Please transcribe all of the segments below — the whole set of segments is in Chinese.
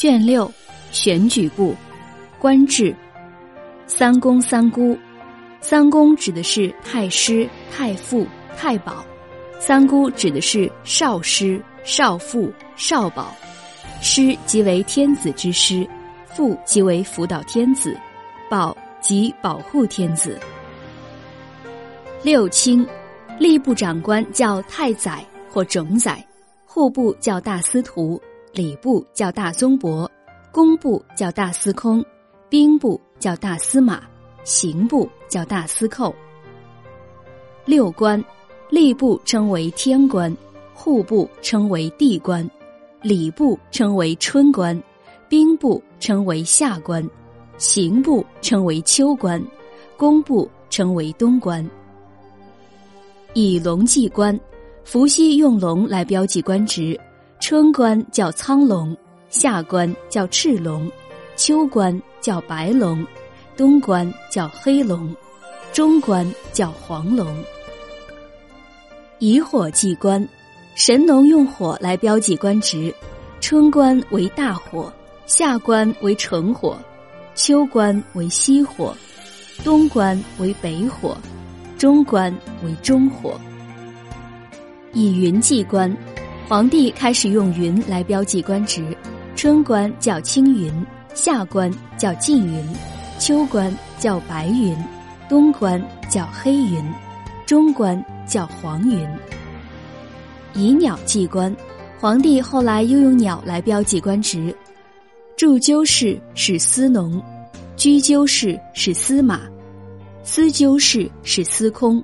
卷六，选举部，官制，三公三姑。三公指的是太师、太傅、太保，三姑指的是少师、少妇、少保。师即为天子之师，傅即为辅导天子，保即保护天子。六卿，吏部长官叫太宰或整宰，户部叫大司徒，礼部叫大宗伯，工部叫大司空，兵部叫大司马。刑部叫大司寇。六官，吏部称为天官，户部称为地官，礼部称为春官，兵部称为夏官，刑部称为秋官，工部称为冬官。以龙记官，伏羲用龙来标记官职，春官叫苍龙，夏官叫赤龙，秋官叫白龙。东官叫黑龙，中官叫黄龙。以火祭官，神农用火来标记官职，春官为大火，夏官为纯火，秋官为西火，东官为北火，中官为中火。以云祭官，皇帝开始用云来标记官职，春官叫青云，夏官叫缙云。秋官叫白云，冬官叫黑云，中官叫黄云。以鸟记官，皇帝后来又用鸟来标记官职。祝鸠氏是司农，居鸠氏是司马，司鸠氏是司空，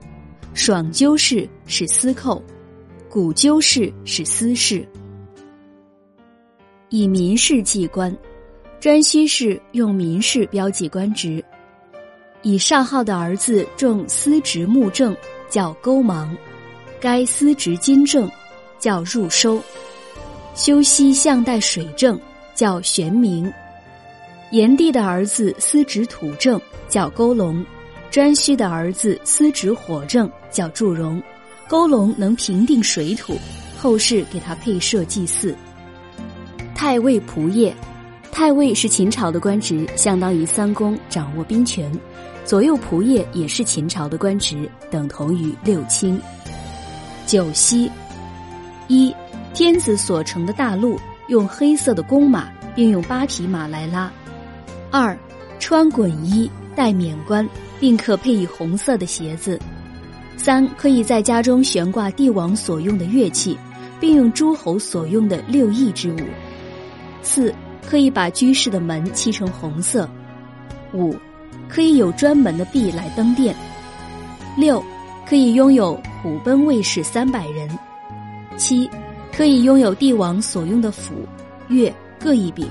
爽鸠氏是司寇，古鸠氏是司事。以民事记官。颛顼氏用民事标记官职，以上号的儿子中司职木正，叫勾芒；该司职金正，叫入收；修西向代水正，叫玄明；炎帝的儿子司职土正，叫勾龙；颛顼的儿子司职火正，叫祝融。勾龙能平定水土，后世给他配设祭祀。太尉仆射。太尉是秦朝的官职，相当于三公，掌握兵权；左右仆射也是秦朝的官职，等同于六卿。九锡，一天子所乘的大路用黑色的公马，并用八匹马来拉；二穿衮衣，戴冕冠，并可配以红色的鞋子；三可以在家中悬挂帝王所用的乐器，并用诸侯所用的六艺之物；四。可以把居室的门漆成红色。五，可以有专门的币来登殿。六，可以拥有虎贲卫士三百人。七，可以拥有帝王所用的斧、钺各一柄。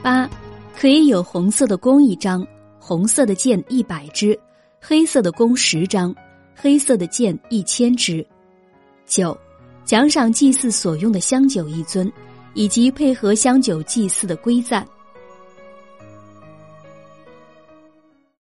八，可以有红色的弓一张，红色的箭一百支，黑色的弓十张，黑色的剑一千支。九，奖赏祭祀所用的香酒一尊。以及配合香酒祭祀的龟赞。